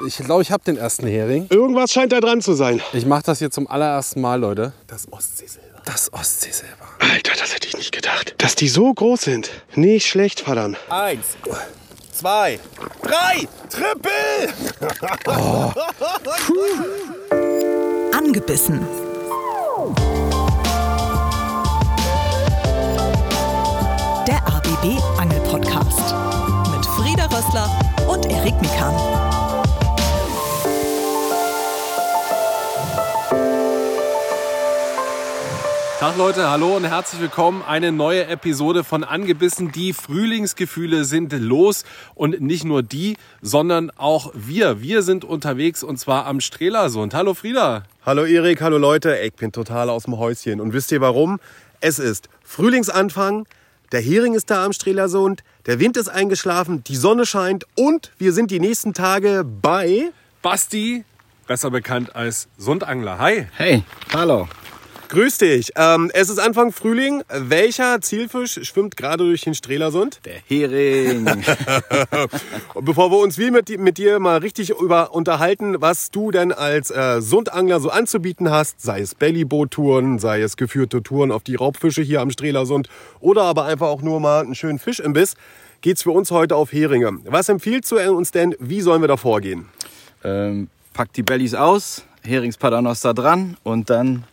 Ich glaube, ich habe den ersten Hering. Irgendwas scheint da dran zu sein. Ich mache das hier zum allerersten Mal, Leute. Das Ostseesilber. Das Ostseesilber. Alter, das hätte ich nicht gedacht. Dass die so groß sind. Nicht schlecht, verdammt. Eins, zwei, drei, Triple! Angebissen. Der ABB Angel Podcast mit Frieda Rössler und Erik Mikan. Tag Leute, hallo und herzlich willkommen. Eine neue Episode von Angebissen. Die Frühlingsgefühle sind los und nicht nur die, sondern auch wir. Wir sind unterwegs und zwar am Strelasund. Hallo Frieda. Hallo Erik, hallo Leute. Ich bin total aus dem Häuschen. Und wisst ihr warum? Es ist Frühlingsanfang. Der Hering ist da am Strelasund. Der Wind ist eingeschlafen. Die Sonne scheint. Und wir sind die nächsten Tage bei... Basti, besser bekannt als Sundangler. Hi. Hey, hallo. Grüß dich. Ähm, es ist Anfang Frühling. Welcher Zielfisch schwimmt gerade durch den Strelasund? Der Hering. Und bevor wir uns wie mit, mit dir mal richtig über unterhalten, was du denn als äh, Sundangler so anzubieten hast, sei es Bellyboot-Touren, sei es geführte Touren auf die Raubfische hier am Strelasund oder aber einfach auch nur mal einen schönen Fischimbiss, geht's für uns heute auf Heringe. Was empfiehlst du uns denn? Wie sollen wir da vorgehen? ähm, pack die Bellies aus, Heringspaternoster dran und dann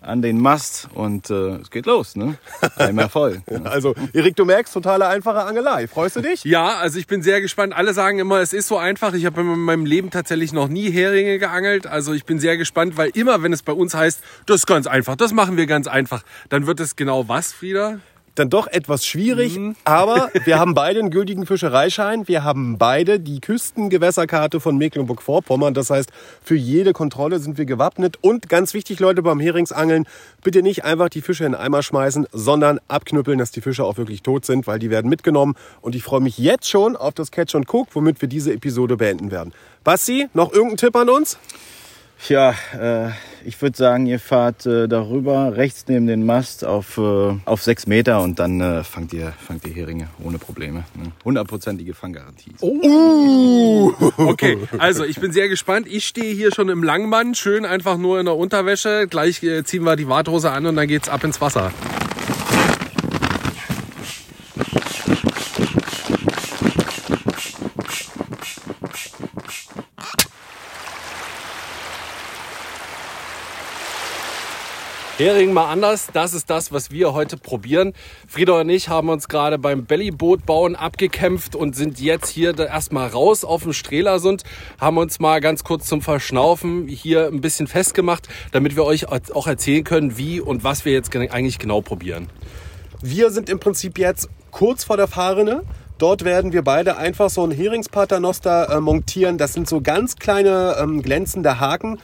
an den Mast und äh, es geht los, ne? Einmal voll. ne? Also, Erik, du merkst, totale einfache Angelei. Freust du dich? Ja, also ich bin sehr gespannt. Alle sagen immer, es ist so einfach. Ich habe in meinem Leben tatsächlich noch nie Heringe geangelt. Also ich bin sehr gespannt, weil immer, wenn es bei uns heißt, das ist ganz einfach, das machen wir ganz einfach, dann wird es genau was, Frieda? Dann doch etwas schwierig, aber wir haben beide einen gültigen Fischereischein. Wir haben beide die Küstengewässerkarte von Mecklenburg-Vorpommern. Das heißt, für jede Kontrolle sind wir gewappnet. Und ganz wichtig, Leute, beim Heringsangeln, bitte nicht einfach die Fische in den Eimer schmeißen, sondern abknüppeln, dass die Fische auch wirklich tot sind, weil die werden mitgenommen. Und ich freue mich jetzt schon auf das Catch and Cook, womit wir diese Episode beenden werden. Basti, noch irgendein Tipp an uns? Ja, äh, ich würde sagen, ihr fahrt äh, darüber, rechts neben den Mast auf, äh, auf sechs Meter und dann äh, fangt, ihr, fangt ihr Heringe ohne Probleme. Ne? Hundertprozentige Fanggarantie. Okay, also ich bin sehr gespannt. Ich stehe hier schon im Langmann, schön einfach nur in der Unterwäsche. Gleich äh, ziehen wir die Warthose an und dann geht's ab ins Wasser. Hering mal anders, das ist das, was wir heute probieren. Frieda und ich haben uns gerade beim Bellyboot-Bauen abgekämpft und sind jetzt hier erstmal raus auf dem Strelasund, haben uns mal ganz kurz zum Verschnaufen hier ein bisschen festgemacht, damit wir euch auch erzählen können, wie und was wir jetzt gen- eigentlich genau probieren. Wir sind im Prinzip jetzt kurz vor der Fahrrinne. Dort werden wir beide einfach so ein Heringspaternoster äh, montieren. Das sind so ganz kleine ähm, glänzende Haken.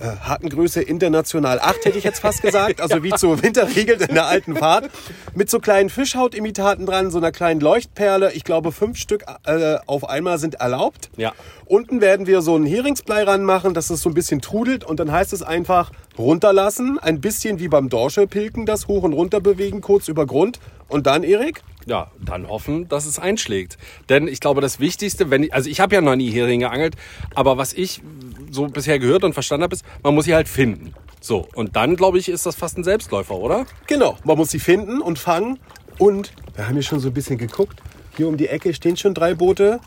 Äh, Hakengröße international 8 hätte ich jetzt fast gesagt. Also wie zu Winterriegel in der alten Fahrt. Mit so kleinen Fischhautimitaten dran, so einer kleinen Leuchtperle. Ich glaube, fünf Stück äh, auf einmal sind erlaubt. Ja. Unten werden wir so ein Heringsblei ranmachen, dass es so ein bisschen trudelt. Und dann heißt es einfach runterlassen. Ein bisschen wie beim Dorschelpilken das hoch und runter bewegen, kurz über Grund. Und dann, Erik? Ja, dann hoffen, dass es einschlägt. Denn ich glaube, das Wichtigste, wenn ich, also ich habe ja noch nie Heringe geangelt, aber was ich so bisher gehört und verstanden habe, ist, man muss sie halt finden. So, und dann, glaube ich, ist das fast ein Selbstläufer, oder? Genau, man muss sie finden und fangen. Und wir haben hier schon so ein bisschen geguckt. Hier um die Ecke stehen schon drei Boote.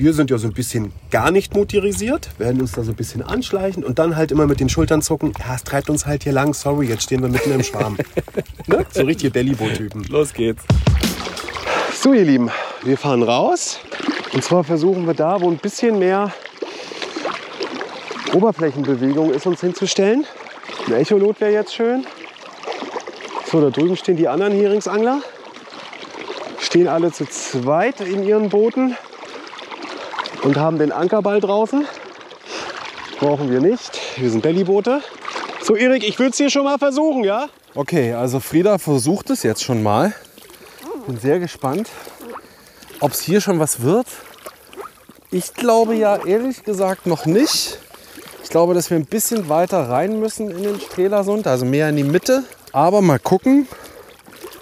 Wir sind ja so ein bisschen gar nicht motorisiert, werden uns da so ein bisschen anschleichen und dann halt immer mit den Schultern zucken. Ja, es treibt uns halt hier lang. Sorry, jetzt stehen wir mitten im Schwarm. ne? So richtige Bellyboot-Typen. Los geht's. So, ihr Lieben, wir fahren raus. Und zwar versuchen wir da, wo ein bisschen mehr Oberflächenbewegung ist, uns hinzustellen. Ein Echolot wäre jetzt schön. So, da drüben stehen die anderen Heringsangler. Stehen alle zu zweit in ihren Booten und haben den Ankerball draußen. Brauchen wir nicht. Wir sind Bellyboote. So, Erik, ich würde es hier schon mal versuchen, ja? Okay, also Frieda versucht es jetzt schon mal. Bin sehr gespannt, ob es hier schon was wird. Ich glaube ja ehrlich gesagt noch nicht. Ich glaube, dass wir ein bisschen weiter rein müssen in den Strelasund, also mehr in die Mitte. Aber mal gucken.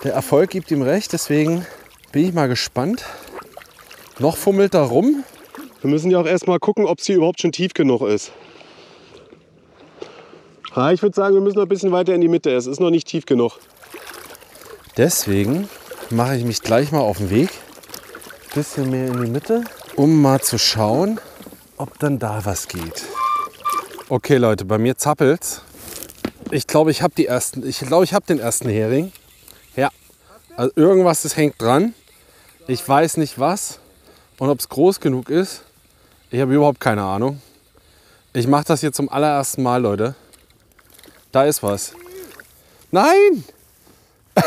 Der Erfolg gibt ihm recht, deswegen bin ich mal gespannt. Noch fummelt er rum. Wir müssen ja auch erstmal gucken, ob sie überhaupt schon tief genug ist. Ja, ich würde sagen, wir müssen noch ein bisschen weiter in die Mitte. Es ist noch nicht tief genug. Deswegen mache ich mich gleich mal auf den Weg. Bisschen mehr in die Mitte, um mal zu schauen, ob dann da was geht. Okay, Leute, bei mir zappelt's. Ich glaube, ich habe die ersten. Ich glaube, ich habe den ersten Hering. Ja. Also irgendwas das hängt dran. Ich weiß nicht was und ob es groß genug ist. Ich habe überhaupt keine Ahnung. Ich mache das jetzt zum allerersten Mal, Leute. Da ist was. Nein!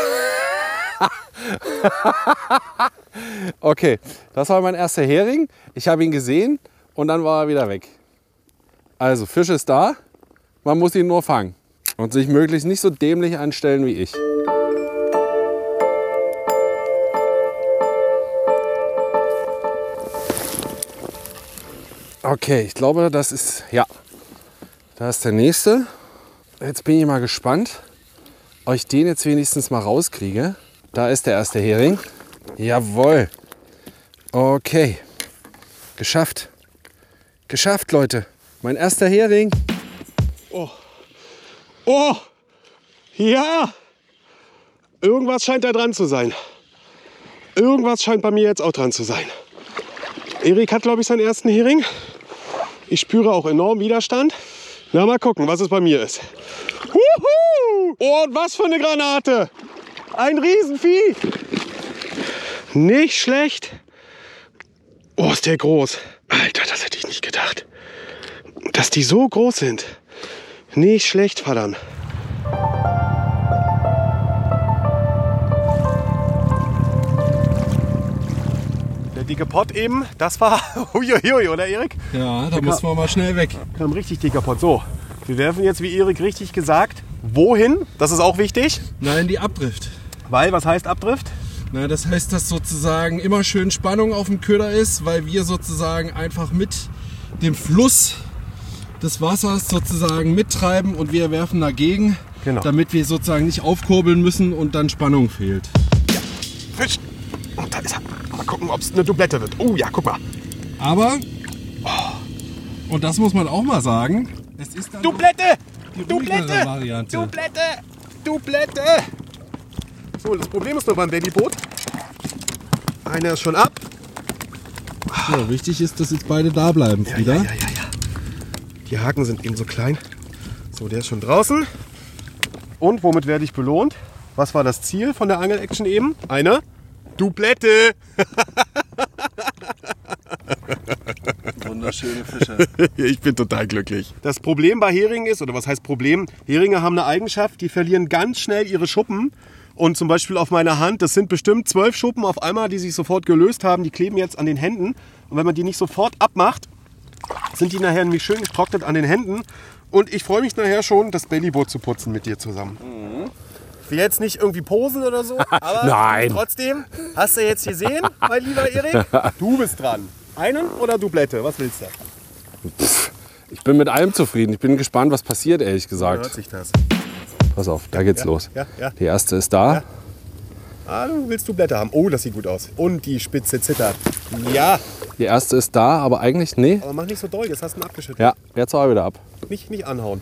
okay, das war mein erster Hering. Ich habe ihn gesehen und dann war er wieder weg. Also, Fisch ist da. Man muss ihn nur fangen und sich möglichst nicht so dämlich anstellen wie ich. Okay, ich glaube, das ist, ja, da ist der nächste. Jetzt bin ich mal gespannt, ob ich den jetzt wenigstens mal rauskriege. Da ist der erste Hering. Jawohl. Okay. Geschafft. Geschafft, Leute. Mein erster Hering. Oh, ja! Irgendwas scheint da dran zu sein. Irgendwas scheint bei mir jetzt auch dran zu sein. Erik hat, glaube ich, seinen ersten Hering. Ich spüre auch enorm Widerstand. Na, mal gucken, was es bei mir ist. Huhu! Oh, und was für eine Granate! Ein Riesenvieh! Nicht schlecht. Oh, ist der groß. Alter, das hätte ich nicht gedacht. Dass die so groß sind. Nicht schlecht, verdammt. Der dicke Pott eben, das war huiuiui, oder Erik? Ja, da muss man mal schnell weg. Kam richtig dicker Pott. So, wir werfen jetzt, wie Erik richtig gesagt, wohin? Das ist auch wichtig. Nein, die Abdrift. Weil, was heißt Abdrift? Na, das heißt, dass sozusagen immer schön Spannung auf dem Köder ist, weil wir sozusagen einfach mit dem Fluss des Wassers sozusagen mittreiben und wir werfen dagegen, Genau. damit wir sozusagen nicht aufkurbeln müssen und dann Spannung fehlt. Fisch. Und da ist er. Mal gucken, ob es eine Dublette wird. Oh ja, guck mal. Aber, und das muss man auch mal sagen, es ist dann Dublette! die Dublette! ruhigere Variante. Dublette! Dublette! So, das Problem ist nur beim Babyboot. Einer ist schon ab. So, wichtig ist, dass jetzt beide da bleiben, Frieda. Ja, ja, ja, ja. Die Haken sind eben so klein. So, der ist schon draußen. Und womit werde ich belohnt? Was war das Ziel von der Angel-Action eben? Eine Dublette! Wunderschöne Fische. Ich bin total glücklich. Das Problem bei Heringen ist, oder was heißt Problem? Heringe haben eine Eigenschaft, die verlieren ganz schnell ihre Schuppen. Und zum Beispiel auf meiner Hand, das sind bestimmt zwölf Schuppen auf einmal, die sich sofort gelöst haben. Die kleben jetzt an den Händen. Und wenn man die nicht sofort abmacht, sind die nachher nämlich schön getrocknet an den Händen. Und ich freue mich nachher schon, das Bellyboot zu putzen mit dir zusammen. Ich will jetzt nicht irgendwie posen oder so, aber Nein. trotzdem, hast du jetzt gesehen, mein lieber Erik? Du bist dran. Einen oder Dublette? Was willst du? Ich bin mit allem zufrieden. Ich bin gespannt, was passiert, ehrlich gesagt. Hört sich das. Pass auf, da geht's los. ja, ja. Die erste ist da. Ja. Ah, du willst Dublette haben. Oh, das sieht gut aus. Und die Spitze zittert. Ja, Die erste ist da, aber eigentlich, nee. aber mach nicht so doll, jetzt hast du ihn abgeschüttelt. Ja, jetzt auch wieder ab. Nicht, nicht anhauen.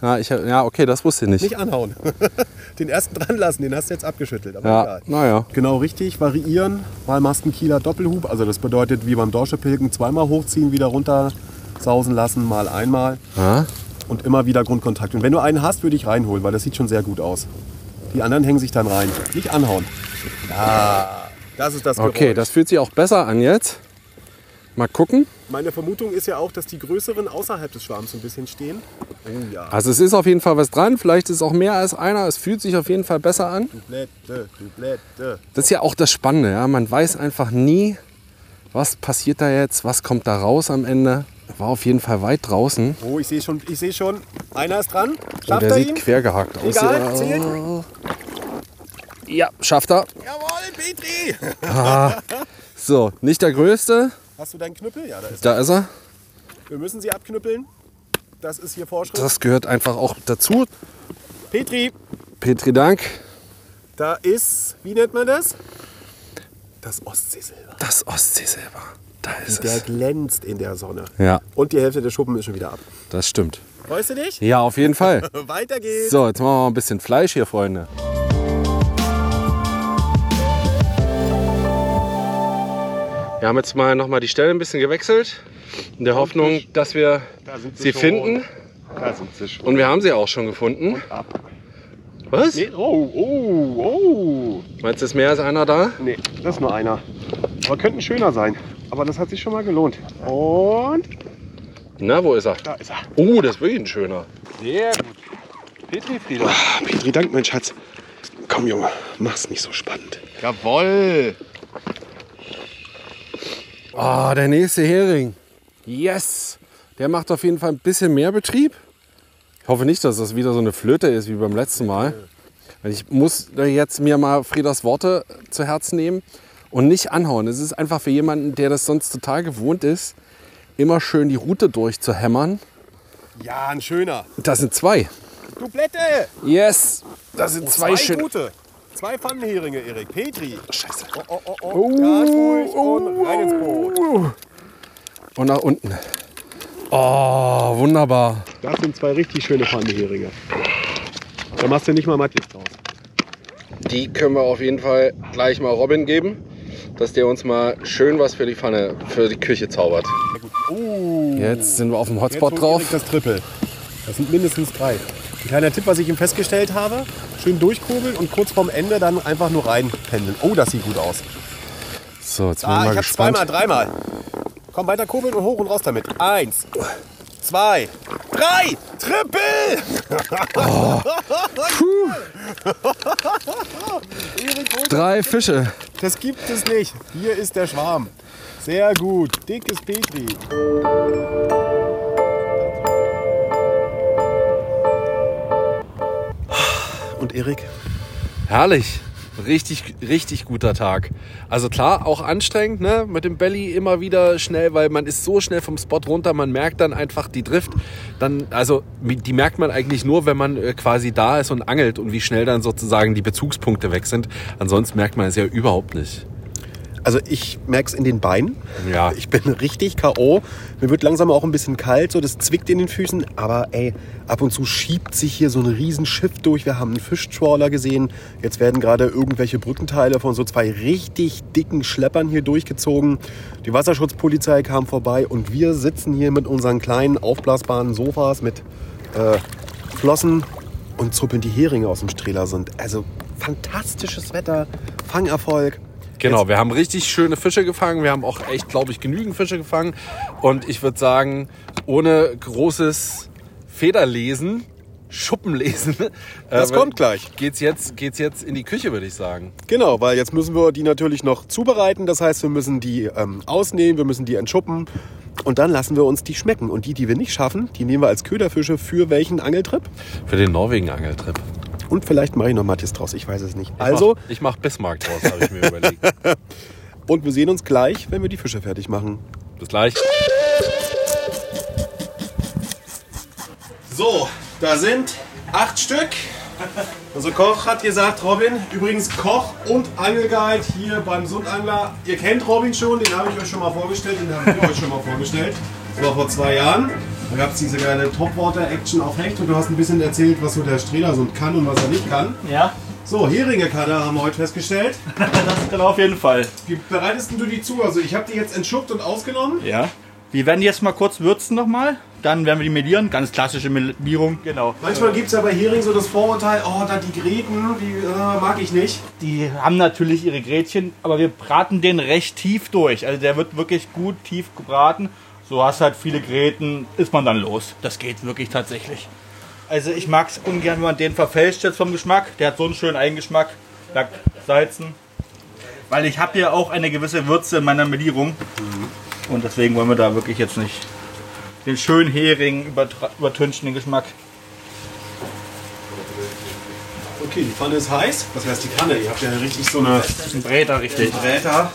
Ja, ich, ja, okay, das wusste ich nicht. Nicht anhauen. den ersten dran lassen, den hast du jetzt abgeschüttelt. Aber Ja, egal. naja. Genau richtig, variieren. Mal Maskenkieler Doppelhub. Also das bedeutet wie beim Dorschepilgen zweimal hochziehen, wieder runter sausen lassen, mal einmal. Ja? Und immer wieder Grundkontakt. Und wenn du einen hast, würde ich reinholen, weil das sieht schon sehr gut aus. Die anderen hängen sich dann rein. Nicht anhauen. Ja, das ist das Okay, Geräusch. das fühlt sich auch besser an jetzt. Mal gucken. Meine Vermutung ist ja auch, dass die größeren außerhalb des Schwarms ein bisschen stehen. Oh ja. Also es ist auf jeden Fall was dran. Vielleicht ist es auch mehr als einer. Es fühlt sich auf jeden Fall besser an. Dublette, Dublette. Das ist ja auch das Spannende. Ja? Man weiß einfach nie, was passiert da jetzt, was kommt da raus am Ende. War auf jeden Fall weit draußen. Oh, ich sehe schon, ich sehe schon. Einer ist dran. Schafft der er sieht ihn? quer gehackt aus. Egal, Ja. zählt. Ja, schafft er. Jawohl, Petri. So, nicht der größte. Hast du deinen Knüppel? Ja, da ist Da ist er. er. Wir müssen sie abknüppeln. Das ist hier Vorschrift. Das gehört einfach auch dazu. Petri, Petri Dank. da ist, wie nennt man das? Das Ostseesilber. Das Ostseesilber. Da ist Der es. glänzt in der Sonne. Ja, Und die Hälfte der Schuppen ist schon wieder ab. das stimmt. Freust du dich? Ja, auf jeden Fall. Weiter geht's. So, jetzt machen wir mal ein bisschen Fleisch hier, Freunde. Wir haben jetzt mal noch mal die Stelle ein bisschen gewechselt. In der Hoffnung, dass wir Da sie schon. finden. Da sind sie schon. Und wir haben sie auch schon gefunden. Was? Nee, oh, oh, oh. Meinst du, ist mehr als einer da? Nee, das ist nur einer. Aber könnten schöner sein. Aber das hat sich schon mal gelohnt. Und Na, wo ist er? da ist er. Oh, das ist wirklich ein schöner. Sehr gut. Petri Frieda. Ah, Petri, dank, mein Schatz. Komm, Junge, mach's nicht so spannend. Jawoll! Ah, der nächste Hering. Yes! Der macht auf jeden Fall ein bisschen mehr Betrieb. Ich hoffe nicht, dass das wieder so eine Flöte ist wie beim letzten Mal. Ich muss jetzt mir mal Friedas Worte zu Herzen nehmen und nicht anhauen. Es ist einfach für jemanden, der das sonst total gewohnt ist, immer schön die Route durchzuhämmern. Ja, ein schöner. Das sind zwei. Dublette. Yes! Das sind zwei, schöne. gute. Zwei Pfannenheringe, Erik. Petri. Scheiße. Oh, oh, oh, oh. Ganz ruhig und rein ins Boot. Und nach unten. Oh, wunderbar. Das sind zwei richtig schöne Pfannenheringe. Da machst du nicht mal Mattlicht draus. Die können wir auf jeden Fall gleich mal Robin geben, dass der uns mal schön was für die Pfanne, für die Küche zaubert. Jetzt sind wir auf dem Hotspot Jetzt drauf. Erik das Triple. Das sind mindestens drei. Ein kleiner Tipp, was ich ihm festgestellt habe. Schön durchkurbeln und kurz vorm Ende dann einfach nur reinpendeln. Oh, das sieht gut aus. So, jetzt bin ich Ah, mal ich gespannt. zweimal, dreimal. Komm, weiter kurbeln und hoch und raus damit. Eins, zwei, drei, Triple! Hol Drei Fische. Das gibt es nicht. Hier ist der Schwarm. Sehr gut. Dickes Petri. Und Erik? Herrlich. Richtig, richtig guter Tag. Also klar, auch anstrengend, ne? Mit dem Belly immer wieder schnell, weil man ist so schnell vom Spot runter, man merkt dann einfach die Drift. Dann, also die merkt man eigentlich nur, wenn man äh, quasi da ist und angelt und wie schnell dann sozusagen die Bezugspunkte weg sind. Ansonsten merkt man es ja überhaupt nicht. Also ich merke es in den Beinen. Ja. Ich bin richtig K.O. Mir wird langsam auch ein bisschen kalt, so das zwickt in den Füßen. Aber ey, ab und zu schiebt sich hier so ein Riesenschiff durch. Wir haben einen Fischtrawler gesehen. Jetzt werden gerade irgendwelche Brückenteile von so zwei richtig dicken Schleppern hier durchgezogen. Die Wasserschutzpolizei kam vorbei und wir sitzen hier mit unseren kleinen aufblasbaren Sofas mit äh, Flossen und zuppeln die Heringe aus dem Strelasund. Also fantastisches Wetter, Fangerfolg. Genau, wir haben richtig schöne Fische gefangen. Wir haben auch echt, glaube ich, genügend Fische gefangen. Und ich würde sagen, ohne großes Federlesen, Schuppenlesen, Das äh, kommt gleich. Geht's jetzt, geht's jetzt in die Küche, würde ich sagen. Genau, weil jetzt müssen wir die natürlich noch zubereiten. Das heißt, wir müssen die ähm, ausnehmen, wir müssen die entschuppen. Und dann lassen wir uns die schmecken. Und die, die wir nicht schaffen, die nehmen wir als Köderfische für welchen Angeltrip. Für den Norwegen-Angeltrip. Und vielleicht mache ich noch Matthias draus, ich weiß es nicht. Ich Also, mach, ich mache Bismarck draus, habe ich mir überlegt. und wir sehen uns gleich, wenn wir die Fische fertig machen. Bis gleich. So, da sind acht Stück. Unser Koch hat gesagt, Robin, übrigens Koch und Angelguide hier beim Sundangler. Ihr kennt Robin schon, den habe ich euch schon mal vorgestellt, den habe ich euch schon mal vorgestellt. Das war vor zwei Jahren. Da gab es diese geile Topwater-Action auf Hecht und du hast ein bisschen erzählt, was so der Strelasund kann und was er nicht kann. Ja, So, Heringe kann er, haben wir heute festgestellt. das kann auf jeden Fall. Wie bereitest du die zu? Also ich habe die jetzt entschuppt und ausgenommen. Ja. Wir werden die jetzt mal kurz würzen nochmal. Dann werden wir die melieren. Ganz klassische Melierung. Genau. Manchmal gibt es ja bei Hering so das Vorurteil, oh, da die Gräten, die äh, mag ich nicht. Die haben natürlich ihre Grätchen, aber wir braten den recht tief durch. Also der wird wirklich gut tief gebraten. So hast halt viele Gräten, ist man dann los. Das geht wirklich tatsächlich. Also ich mag es ungern, wenn man den verfälscht jetzt vom Geschmack. Der hat so einen schönen Eigengeschmack. Lag salzen. Weil ich habe ja auch eine gewisse Würze in meiner Melierung. Und deswegen wollen wir da wirklich jetzt nicht den schönen Hering übertünchen, den Geschmack. Okay, die Pfanne ist heiß. Was heißt die Pfanne? Ihr habt ja richtig so eine Ein Bräter, richtig. Drähter.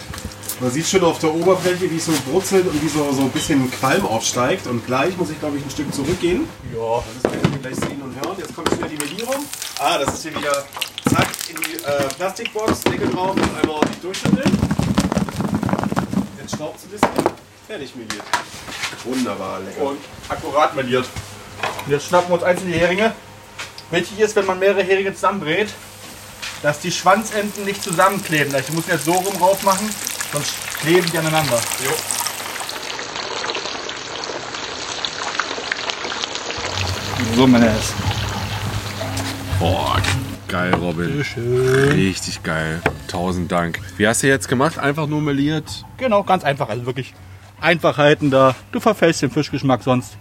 Man sieht schon auf der Oberfläche, wie es so brutzelt und wie so, so ein bisschen Qualm aufsteigt. Und gleich muss ich, glaube ich, ein Stück zurückgehen. Ja. Das werden wir gleich sehen und hören. Jetzt kommt wieder die Melierung. Ah, das ist hier wieder zack in die äh, Plastikbox, Deckel drauf und einmal ordentlich durchschütteln. Jetzt schraubst du ein bisschen. Fertig meliert. Wunderbar, lecker. Und akkurat meliert. Jetzt schnappen wir uns einzelne Heringe. Wichtig ist, wenn man mehrere Heringe zusammenbrät, dass die Schwanzenden nicht zusammenkleben. Ich muss jetzt so rum rauf machen, sonst kleben die aneinander. So, meine Herren. Boah, geil, Robin. Richtig geil. Tausend Dank. Wie hast du jetzt gemacht? Einfach nur meliert? Genau, ganz einfach. Also wirklich Einfachheiten da. Du verfällst den Fischgeschmack sonst.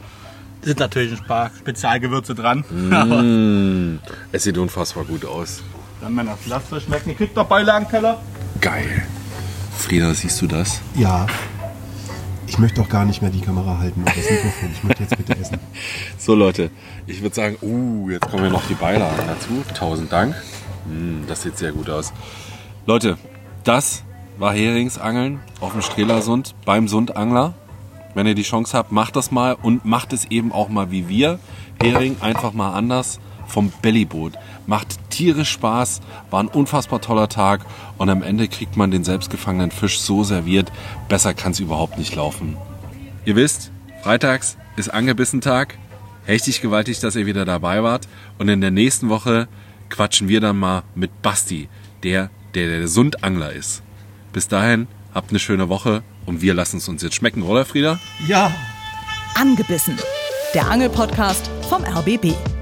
Sind natürlich ein paar Spezialgewürze dran. Aber Es sieht unfassbar gut aus. dann, lasst euch schmecken. Ihr kriegt noch Beilagenteller. Geil. Frieda, siehst du das? Ja. Ich möchte auch gar nicht mehr die Kamera halten und das Mikrofon. Ich möchte jetzt bitte essen. So Leute, ich würde sagen, uh, jetzt kommen ja noch die Beilagen dazu. Tausend Dank. Mm, das sieht sehr gut aus. Leute, das war Heringsangeln auf dem Strelasund beim Sundangler. Wenn ihr die Chance habt, macht das mal und macht es eben auch mal wie wir. Hering einfach mal anders vom Bellyboot. Macht tierisch Spaß, war ein unfassbar toller Tag und am Ende kriegt man den selbstgefangenen Fisch so serviert. Besser kann es überhaupt nicht laufen. Ihr wisst, freitags ist Angebissen-Tag. Richtig gewaltig, dass ihr wieder dabei wart. Und in der nächsten Woche quatschen wir dann mal mit Basti, der der, der Sundangler ist. Bis dahin, habt eine schöne Woche und wir lassen es uns jetzt schmecken, oder Frieda? Ja. Angebissen. Der Angelpodcast vom RBB.